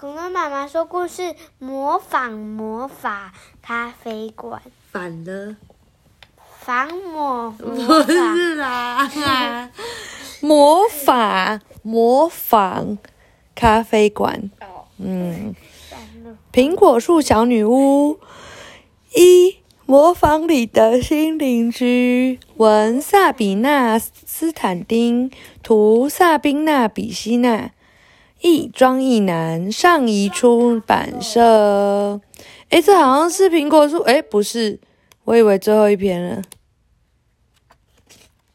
恐龙妈妈说故事，模仿魔法咖啡馆，反了，仿魔不。是啦，魔法模仿咖啡馆，嗯。苹果树小女巫一模仿里的新邻居，文萨比娜斯坦丁，图萨宾娜比希娜，译庄一男，上移出版社。诶，这好像是苹果树，诶，不是，我以为最后一篇了。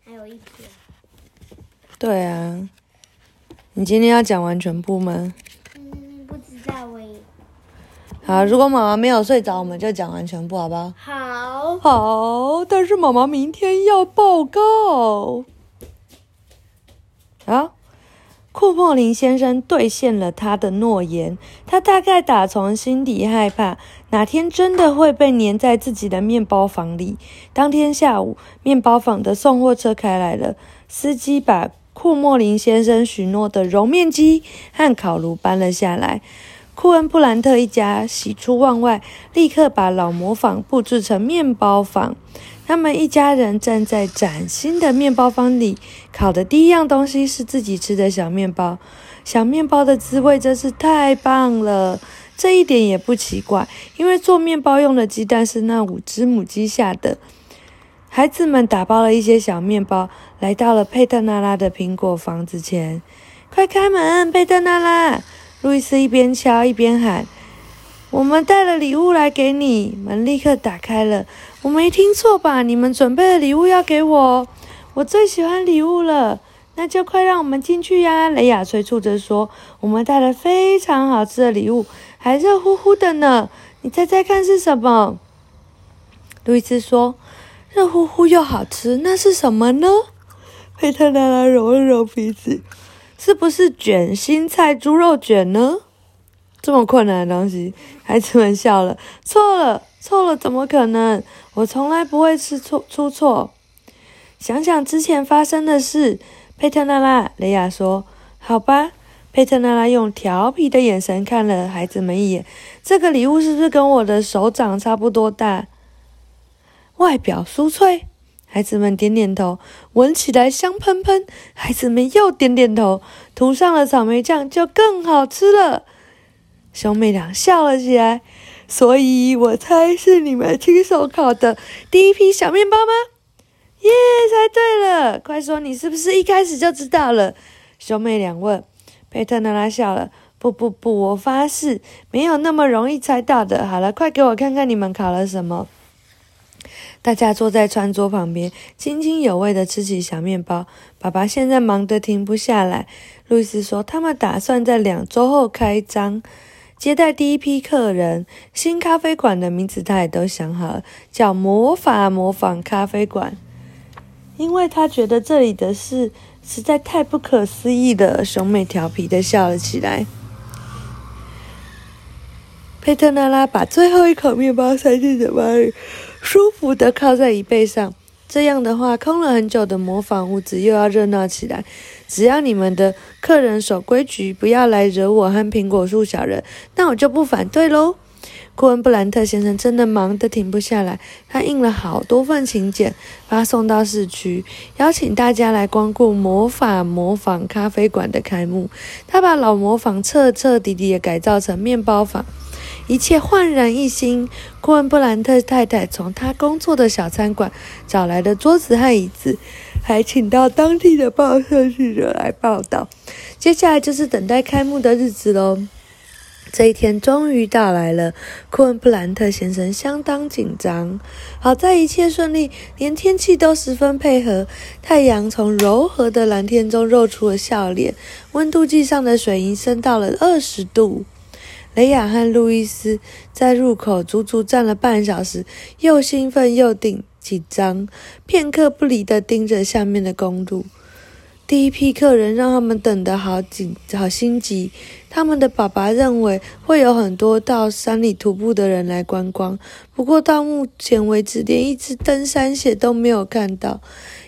还有一篇，对啊，你今天要讲完全部吗？嗯，不知道喂。好，如果妈妈没有睡着，我们就讲完全部，好不好？好，好，但是妈妈明天要报告。好，库莫林先生兑现了他的诺言。他大概打从心底害怕，哪天真的会被粘在自己的面包房里。当天下午，面包房的送货车开来了，司机把库莫林先生许诺的揉面机和烤炉搬了下来。库恩布兰特一家喜出望外，立刻把老磨坊布置成面包坊。他们一家人站在崭新的面包坊里，烤的第一样东西是自己吃的小面包。小面包的滋味真是太棒了，这一点也不奇怪，因为做面包用的鸡蛋是那五只母鸡下的。孩子们打包了一些小面包，来到了佩特纳拉的苹果房子前。快开门，佩特纳拉！路易斯一边敲一边喊：“我们带了礼物来给你。”门立刻打开了。我没听错吧？你们准备的礼物要给我？我最喜欢礼物了。那就快让我们进去呀！雷亚催促着说：“我们带了非常好吃的礼物，还热乎乎的呢。你猜猜看是什么？”路易斯说：“热乎乎又好吃，那是什么呢？”佩特拉拉揉了揉鼻子。是不是卷心菜猪肉卷呢？这么困难的东西，孩子们笑了。错了，错了，怎么可能？我从来不会吃错出错。想想之前发生的事，佩特纳拉，雷亚说：“好吧。”佩特纳拉用调皮的眼神看了孩子们一眼。这个礼物是不是跟我的手掌差不多大？外表酥脆。孩子们点点头，闻起来香喷喷。孩子们又点点头，涂上了草莓酱就更好吃了。兄妹俩笑了起来。所以我猜是你们亲手烤的第一批小面包吗？耶，猜对了！快说，你是不是一开始就知道了？兄妹俩问。佩特纳拉笑了。不不不，我发誓没有那么容易猜到的。好了，快给我看看你们烤了什么。大家坐在餐桌旁边，津津有味地吃起小面包。爸爸现在忙得停不下来。路易斯说：“他们打算在两周后开张，接待第一批客人。新咖啡馆的名字他也都想好了，叫‘魔法模仿咖啡馆’，因为他觉得这里的事实在太不可思议了。”兄妹调皮地笑了起来。佩特拉拉把最后一口面包塞进嘴巴里。舒服的靠在椅背上，这样的话，空了很久的模仿屋子又要热闹起来。只要你们的客人守规矩，不要来惹我和苹果树小人，那我就不反对喽。库恩布兰特先生真的忙得停不下来，他印了好多份请柬，发送到市区，邀请大家来光顾魔法模仿咖啡馆的开幕。他把老模仿彻彻底底的改造成面包坊。一切焕然一新。库恩布兰特太太从他工作的小餐馆找来的桌子和椅子，还请到当地的报社记者来报道。接下来就是等待开幕的日子喽。这一天终于到来了，库恩布兰特先生相当紧张。好在一切顺利，连天气都十分配合。太阳从柔和的蓝天中露出了笑脸，温度计上的水银升到了二十度。雷亚和路易斯在入口足足站了半小时，又兴奋又紧紧张，片刻不离地盯着下面的公路。第一批客人让他们等得好紧、好心急。他们的爸爸认为会有很多到山里徒步的人来观光，不过到目前为止，连一只登山鞋都没有看到，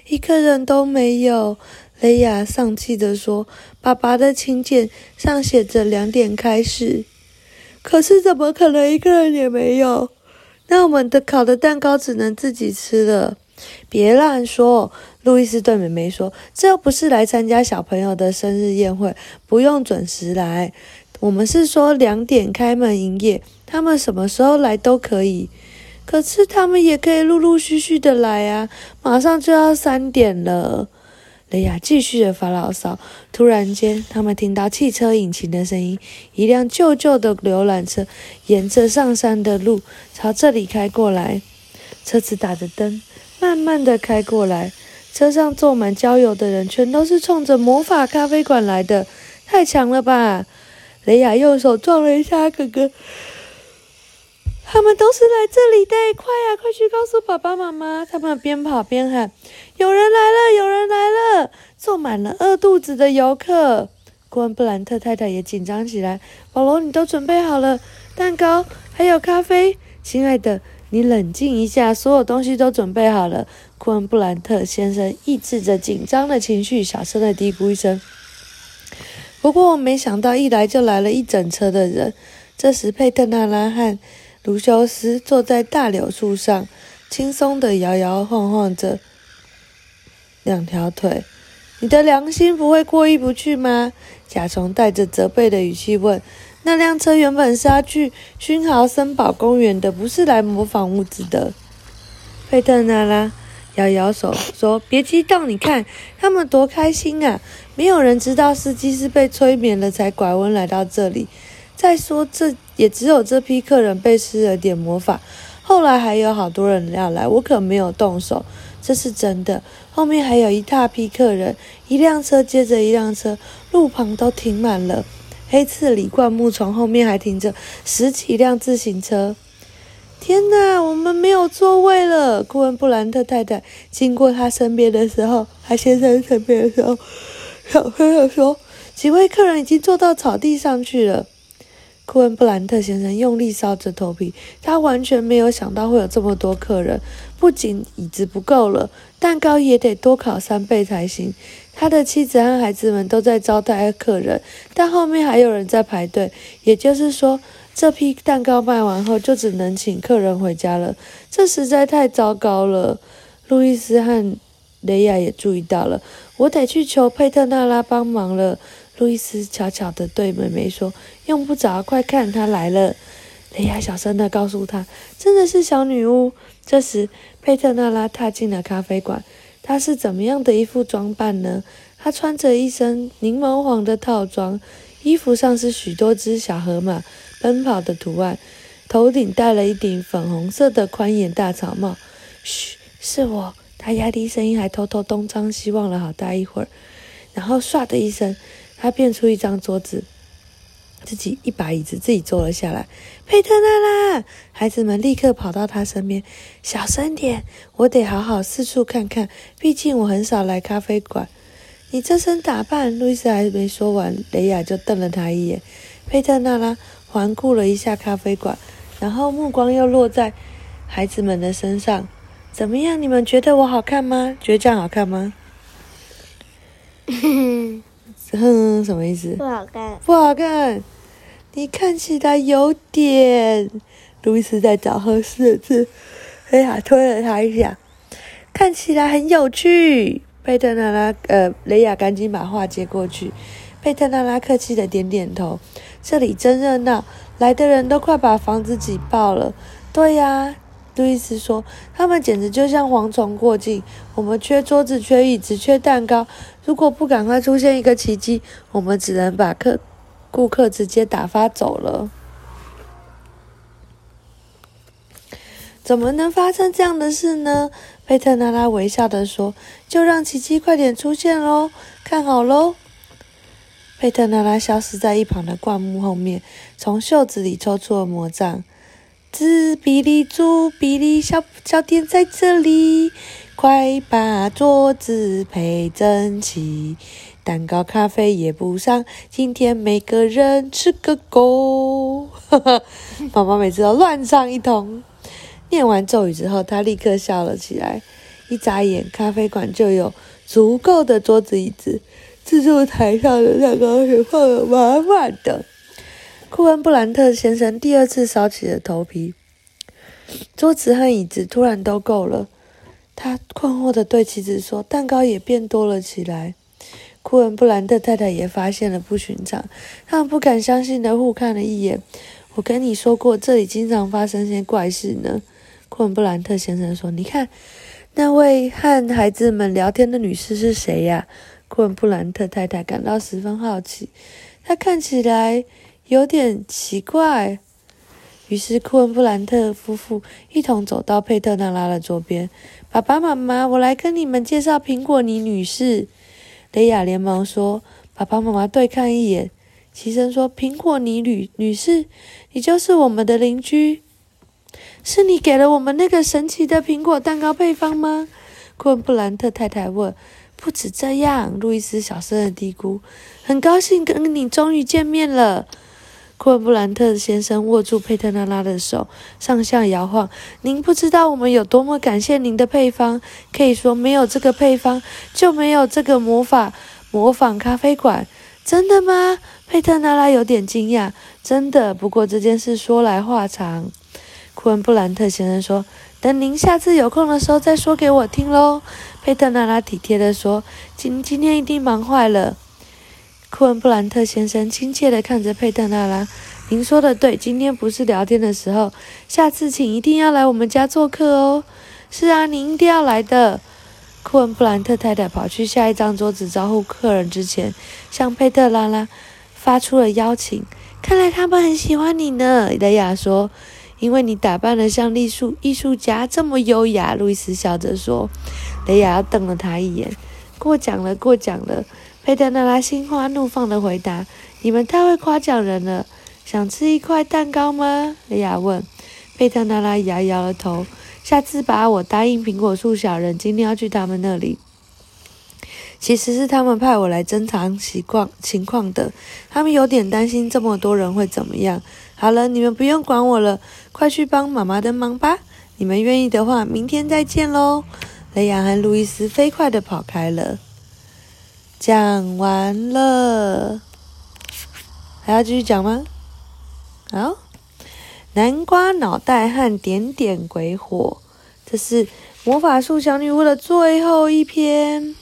一个人都没有。雷亚丧气地说：“爸爸的请柬上写着两点开始，可是怎么可能一个人也没有？那我们的烤的蛋糕只能自己吃了。”别乱说，路易斯对妹妹说：“这又不是来参加小朋友的生日宴会，不用准时来。我们是说两点开门营业，他们什么时候来都可以。可是他们也可以陆陆续续的来啊，马上就要三点了。”雷亚继续的发牢骚。突然间，他们听到汽车引擎的声音，一辆旧旧的游览车沿着上山的路朝这里开过来，车子打着灯，慢慢的开过来。车上坐满郊游的人，全都是冲着魔法咖啡馆来的，太强了吧！雷亚用手撞了一下哥哥。他们都是来这里的，快呀，快去告诉爸爸妈妈！他们边跑边喊：“有人来了，有人来了！”坐满了饿肚子的游客。库恩布兰特太太也紧张起来。保罗，你都准备好了蛋糕，还有咖啡。亲爱的，你冷静一下，所有东西都准备好了。库恩布兰特先生抑制着紧张的情绪，小声的嘀咕一声。不过我没想到，一来就来了一整车的人。这时，佩特纳拉和卢修斯坐在大柳树上，轻松地摇摇晃晃着两条腿。你的良心不会过意不去吗？甲虫带着责备的语气问。那辆车原本是要去熏豪森堡公园的，不是来模仿物质的。佩特纳拉摇摇手说：“别激动，你看他们多开心啊！没有人知道司机是被催眠了才拐弯来到这里。”再说，这也只有这批客人被施了点魔法。后来还有好多人要来，我可没有动手，这是真的。后面还有一大批客人，一辆车接着一辆车，路旁都停满了。黑刺李灌木丛后面还停着十几辆自行车。天哪，我们没有座位了！库恩布兰特太太经过他身边的时候，他先生身边的时候，小声地说：“几位客人已经坐到草地上去了。”库恩布兰特先生用力搔着头皮，他完全没有想到会有这么多客人。不仅椅子不够了，蛋糕也得多烤三倍才行。他的妻子和孩子们都在招待客人，但后面还有人在排队。也就是说，这批蛋糕卖完后，就只能请客人回家了。这实在太糟糕了。路易斯和雷亚也注意到了，我得去求佩特纳拉帮忙了。路易斯悄悄地对妹妹说：“用不着，快看，她来了。”雷亚小声地告诉她：“真的是小女巫。”这时，佩特纳拉踏进了咖啡馆。她是怎么样的一副装扮呢？她穿着一身柠檬黄的套装，衣服上是许多只小河马奔跑的图案，头顶戴了一顶粉红色的宽檐大草帽。嘘，是我。她压低声音，还偷偷东张西望了好大一会儿，然后唰的一声。她变出一张桌子，自己一把椅子，自己坐了下来。佩特娜拉，孩子们立刻跑到他身边，小声点，我得好好四处看看，毕竟我很少来咖啡馆。你这身打扮，路易斯还没说完，雷亚就瞪了他一眼。佩特娜拉环顾了一下咖啡馆，然后目光又落在孩子们的身上。怎么样？你们觉得我好看吗？觉得这样好看吗？哼，什么意思？不好看，不好看。你看起来有点……路易斯在找合适的字。哎呀，推了他一下。看起来很有趣。佩特纳拉，呃，雷亚赶紧把话接过去。佩特纳拉客气的点点头。这里真热闹，来的人都快把房子挤爆了。对呀。路易斯说：“他们简直就像蝗虫过境。我们缺桌子，缺椅子，缺蛋糕。如果不赶快出现一个奇迹，我们只能把客顾客直接打发走了。怎么能发生这样的事呢？”佩特拉拉微笑的说：“就让奇迹快点出现喽！看好喽！”佩特拉拉消失在一旁的灌木后面，从袖子里抽出了魔杖。兹比利猪比利小小店在这里，快把桌子配整齐，蛋糕咖啡也不上，今天每个人吃个够。哈哈，妈妈每次都乱唱一通。念完咒语之后，他立刻笑了起来。一眨眼，咖啡馆就有足够的桌子椅子，自助台上的蛋糕也放得满满的。库恩布兰特先生第二次烧起了头皮，桌子和椅子突然都够了。他困惑地对妻子说：“蛋糕也变多了起来。”库恩布兰特太太也发现了不寻常，他们不敢相信地互看了一眼。我跟你说过，这里经常发生些怪事呢。库恩布兰特先生说：“你看，那位和孩子们聊天的女士是谁呀？”库恩布兰特太太感到十分好奇，她看起来有点奇怪。于是，库恩布兰特夫妇一同走到佩特纳拉的桌边。爸爸妈妈，我来跟你们介绍苹果妮女士。雷亚连忙说：“爸爸妈妈对看一眼。”齐声说：“苹果女女女士，你就是我们的邻居，是你给了我们那个神奇的苹果蛋糕配方吗？”昆布兰特太太问。“不止这样。”路易斯小声的嘀咕，“很高兴跟你终于见面了。”库恩布兰特先生握住佩特娜拉的手，上下摇晃。您不知道我们有多么感谢您的配方。可以说，没有这个配方，就没有这个魔法模仿咖啡馆。真的吗？佩特娜拉有点惊讶。真的，不过这件事说来话长。库恩布兰特先生说：“等您下次有空的时候再说给我听喽。”佩特娜拉体贴地说：“今今天一定忙坏了。”库恩布兰特先生亲切地看着佩特纳拉：“您说的对，今天不是聊天的时候，下次请一定要来我们家做客哦。”“是啊，您一定要来的。”库恩布兰特太太跑去下一张桌子招呼客人之前，向佩特拉拉发出了邀请。“看来他们很喜欢你呢。”雷亚说，“因为你打扮得像艺术艺术家，这么优雅。”路易斯笑着说。雷亚瞪了他一眼：“过奖了，过奖了。”佩特纳拉心花怒放地回答：“你们太会夸奖人了。想吃一块蛋糕吗？”雷亚问。佩特纳拉摇摇了头：“下次吧，我答应苹果树小人，今天要去他们那里。其实是他们派我来侦查情况情况的。他们有点担心这么多人会怎么样。好了，你们不用管我了，快去帮妈妈的忙吧。你们愿意的话，明天再见喽。”雷亚和路易斯飞快地跑开了。讲完了，还要继续讲吗？好，南瓜脑袋和点点鬼火，这是魔法树小女巫的最后一篇。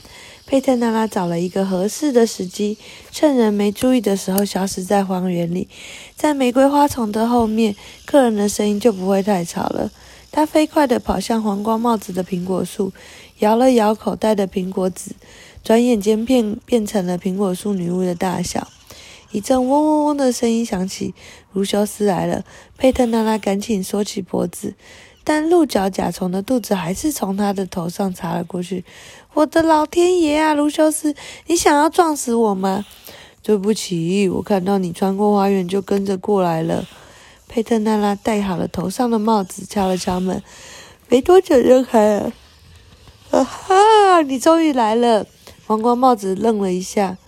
佩特娜拉找了一个合适的时机，趁人没注意的时候消失在荒原里，在玫瑰花丛的后面，客人的声音就不会太吵了。她飞快地跑向皇冠帽子的苹果树，摇了摇口袋的苹果籽。转眼间变变成了苹果树女巫的大小，一阵嗡嗡嗡的声音响起，卢修斯来了。佩特娜拉赶紧缩起脖子，但鹿角甲虫的肚子还是从他的头上插了过去。我的老天爷啊，卢修斯，你想要撞死我吗？对不起，我看到你穿过花园就跟着过来了。佩特娜拉戴好了头上的帽子，敲了敲门，没多久就开了。啊哈，你终于来了！皇冠帽子愣了一下，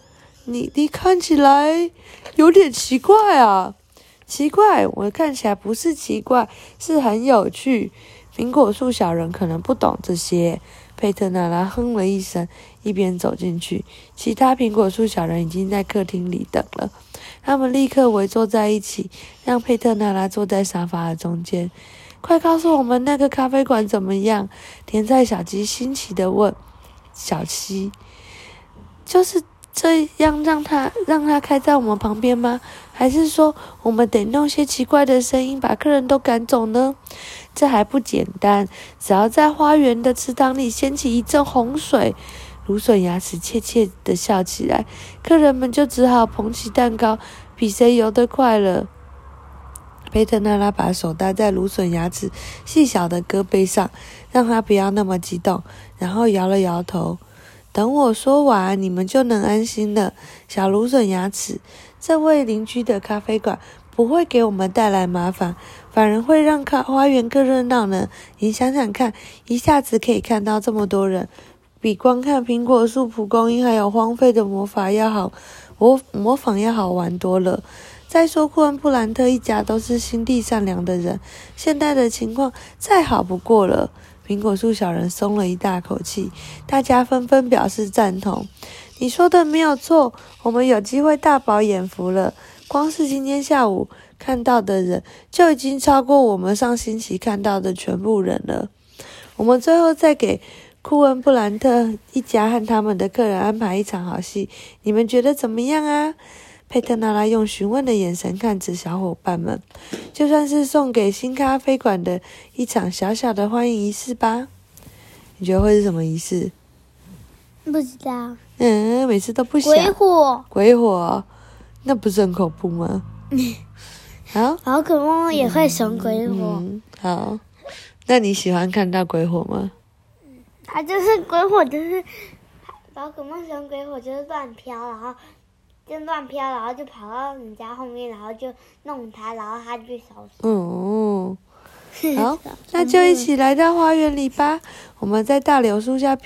你你看起来有点奇怪啊！奇怪，我看起来不是奇怪，是很有趣。苹果树小人可能不懂这些。佩特娜拉哼了一声，一边走进去。其他苹果树小人已经在客厅里等了，他们立刻围坐在一起，让佩特娜拉坐在沙发的中间。快告诉我们那个咖啡馆怎么样？甜菜小鸡新奇的问。小七。就是这样，让他让他开在我们旁边吗？还是说我们得弄些奇怪的声音把客人都赶走呢？这还不简单，只要在花园的池塘里掀起一阵洪水，芦笋牙齿怯怯地笑起来，客人们就只好捧起蛋糕，比谁游得快了。贝特娜拉把手搭在芦笋牙齿细小的胳膊上，让他不要那么激动，然后摇了摇头。等我说完，你们就能安心了。小芦笋牙齿，这位邻居的咖啡馆不会给我们带来麻烦，反而会让咖花园更热闹呢。你想想看，一下子可以看到这么多人，比光看苹果树、蒲公英还有荒废的魔法要好，模模仿要好玩多了。再说，库恩布兰特一家都是心地善良的人，现在的情况再好不过了。苹果树小人松了一大口气，大家纷纷表示赞同。你说的没有错，我们有机会大饱眼福了。光是今天下午看到的人，就已经超过我们上星期看到的全部人了。我们最后再给库恩布兰特一家和他们的客人安排一场好戏，你们觉得怎么样啊？佩特纳拉用询问的眼神看着小伙伴们，就算是送给新咖啡馆的一场小小的欢迎仪式吧。你觉得会是什么仪式？不知道。嗯，每次都不想。鬼火。鬼火，那不是很恐怖吗？好。宝可梦也会熊鬼火。好。那你喜欢看到鬼火吗？它就是鬼火，就是宝可梦熊鬼火，就是乱飘，然后就乱飘，然后就跑到你家后面，然后就弄它，然后它就消失。嗯，好，那就一起来到花园里吧。我们在大柳树下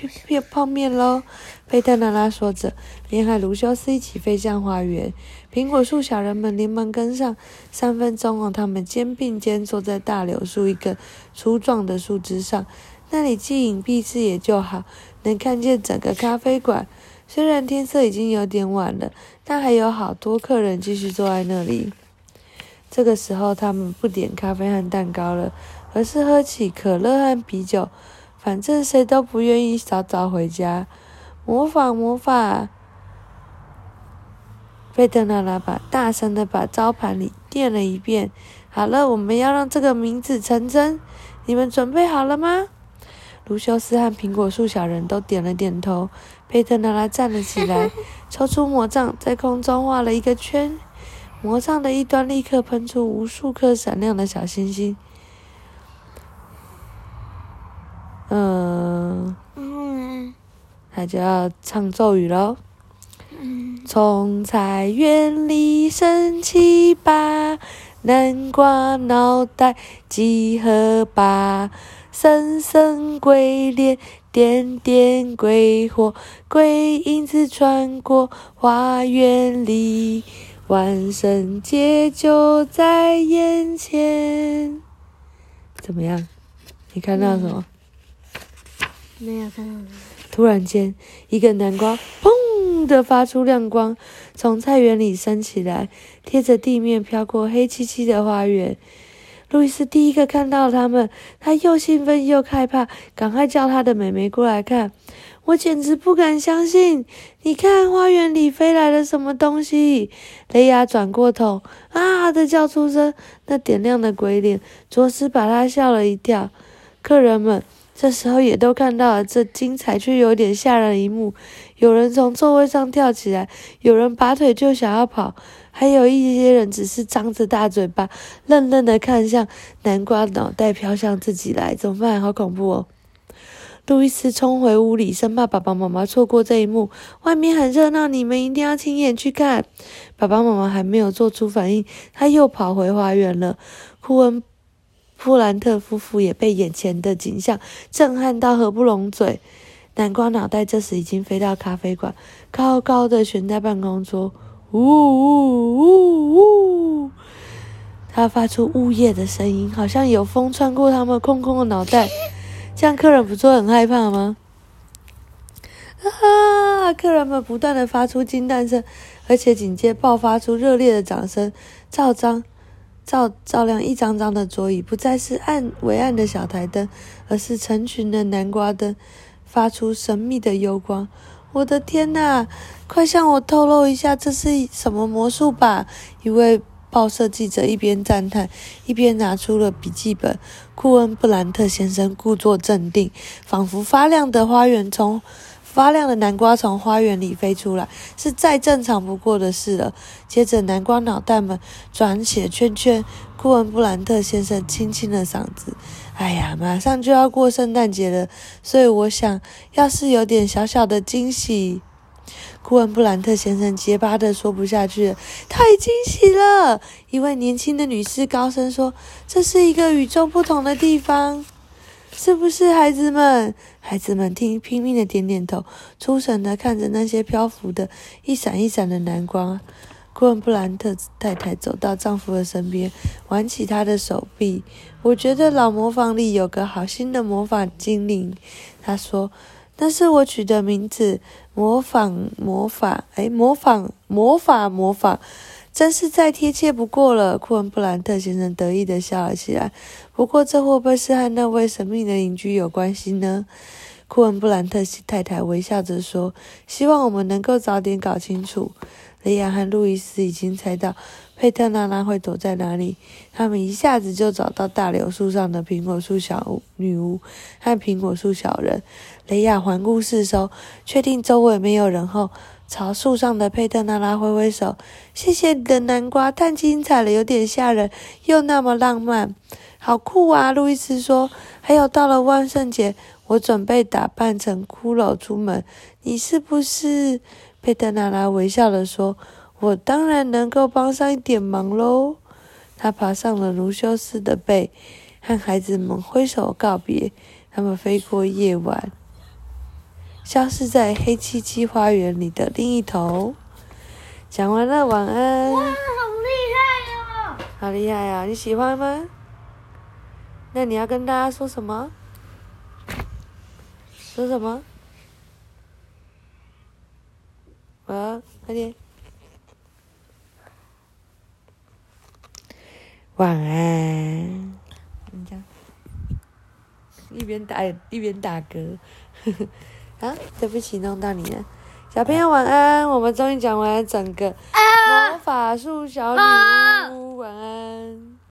碰面喽。贝特娜拉说着，便和卢修斯一起飞向花园。苹果树小人们连忙跟上。三分钟后，他们肩并肩坐在大柳树一根粗壮的树枝上，那里既隐蔽视野就好，能看见整个咖啡馆。虽然天色已经有点晚了，但还有好多客人继续坐在那里。这个时候，他们不点咖啡和蛋糕了，而是喝起可乐和啤酒。反正谁都不愿意早早回家。魔法，魔法！费特娜拉把大声的把招牌里念了一遍。好了，我们要让这个名字成真。你们准备好了吗？卢修斯和苹果树小人都点了点头。佩特娜拉站了起来，抽出魔杖，在空中画了一个圈。魔杖的一端立刻喷出无数颗闪亮的小星星。嗯。他就要唱咒语喽。从菜园里升起吧，南瓜脑袋集合吧，神神鬼脸点点鬼火，鬼影子穿过花园里，万圣节就在眼前。怎么样？你看到什么？没有看到什么。突然间，一个南瓜砰的发出亮光，从菜园里升起来，贴着地面飘过黑漆漆的花园。路易斯第一个看到他们，他又兴奋又害怕，赶快叫他的妹妹过来看。我简直不敢相信！你看，花园里飞来了什么东西？雷亚转过头，啊的叫出声，那点亮的鬼脸，着实把他吓了一跳。客人们。这时候也都看到了这精彩却有点吓人一幕：有人从座位上跳起来，有人拔腿就想要跑，还有一些人只是张着大嘴巴，愣愣的看向南瓜脑袋飘向自己来。怎么办？好恐怖哦！路易斯冲回屋里，生怕爸爸妈妈错过这一幕。外面很热闹，你们一定要亲眼去看。爸爸妈妈还没有做出反应，他又跑回花园了。库恩。布兰特夫妇也被眼前的景象震撼到合不拢嘴。南瓜脑袋这时已经飞到咖啡馆，高高的悬在办公桌。呜呜呜呜！他发出呜咽的声音，好像有风穿过他们空空的脑袋。这样客人不就很害怕吗？啊！客人们不断的发出惊叹声，而且紧接爆发出热烈的掌声。照张。照照亮一张张的桌椅，不再是暗微暗的小台灯，而是成群的南瓜灯，发出神秘的幽光。我的天哪！快向我透露一下，这是什么魔术吧？一位报社记者一边赞叹，一边拿出了笔记本。库恩布兰特先生故作镇定，仿佛发亮的花园从。发亮的南瓜从花园里飞出来，是再正常不过的事了。接着，南瓜脑袋们转起圈圈。库恩布兰特先生清清了嗓子：“哎呀，马上就要过圣诞节了，所以我想要是有点小小的惊喜。”顾问布兰特先生结巴的说不下去了：“太惊喜了！”一位年轻的女士高声说：“这是一个与众不同的地方。”是不是孩子们？孩子们听，拼命的点点头，出神的看着那些漂浮的、一闪一闪的南瓜。库恩布兰特太太走到丈夫的身边，挽起他的手臂。我觉得老磨坊里有个好心的魔法精灵，她说：“那是我取的名字，模仿魔法，哎，模仿魔法魔法，真是再贴切不过了。”库恩布兰特先生得意地笑了起来。不过，这会不会是和那位神秘的邻居有关系呢？库恩布兰特太太微笑着说：“希望我们能够早点搞清楚。”雷亚和路易斯已经猜到佩特娜拉会躲在哪里，他们一下子就找到大柳树上的苹果树小女巫和苹果树小人。雷亚环顾四周，确定周围没有人后，朝树上的佩特娜拉挥挥手：“谢谢你的南瓜，太精彩了，有点吓人，又那么浪漫，好酷啊！”路易斯说：“还有，到了万圣节，我准备打扮成骷髅出门，你是不是？”佩特娜拉微笑的说：“我当然能够帮上一点忙喽。”他爬上了卢修斯的背，和孩子们挥手告别。他们飞过夜晚，消失在黑漆漆花园里的另一头。讲完了，晚安。哇，好厉害哦！好厉害呀！你喜欢吗？那你要跟大家说什么？说什么？啊，快点！晚安。你讲，一边打一边打嗝。啊，对不起，弄到你了。小朋友晚安，我们终于讲完整个魔法树小女巫，晚安。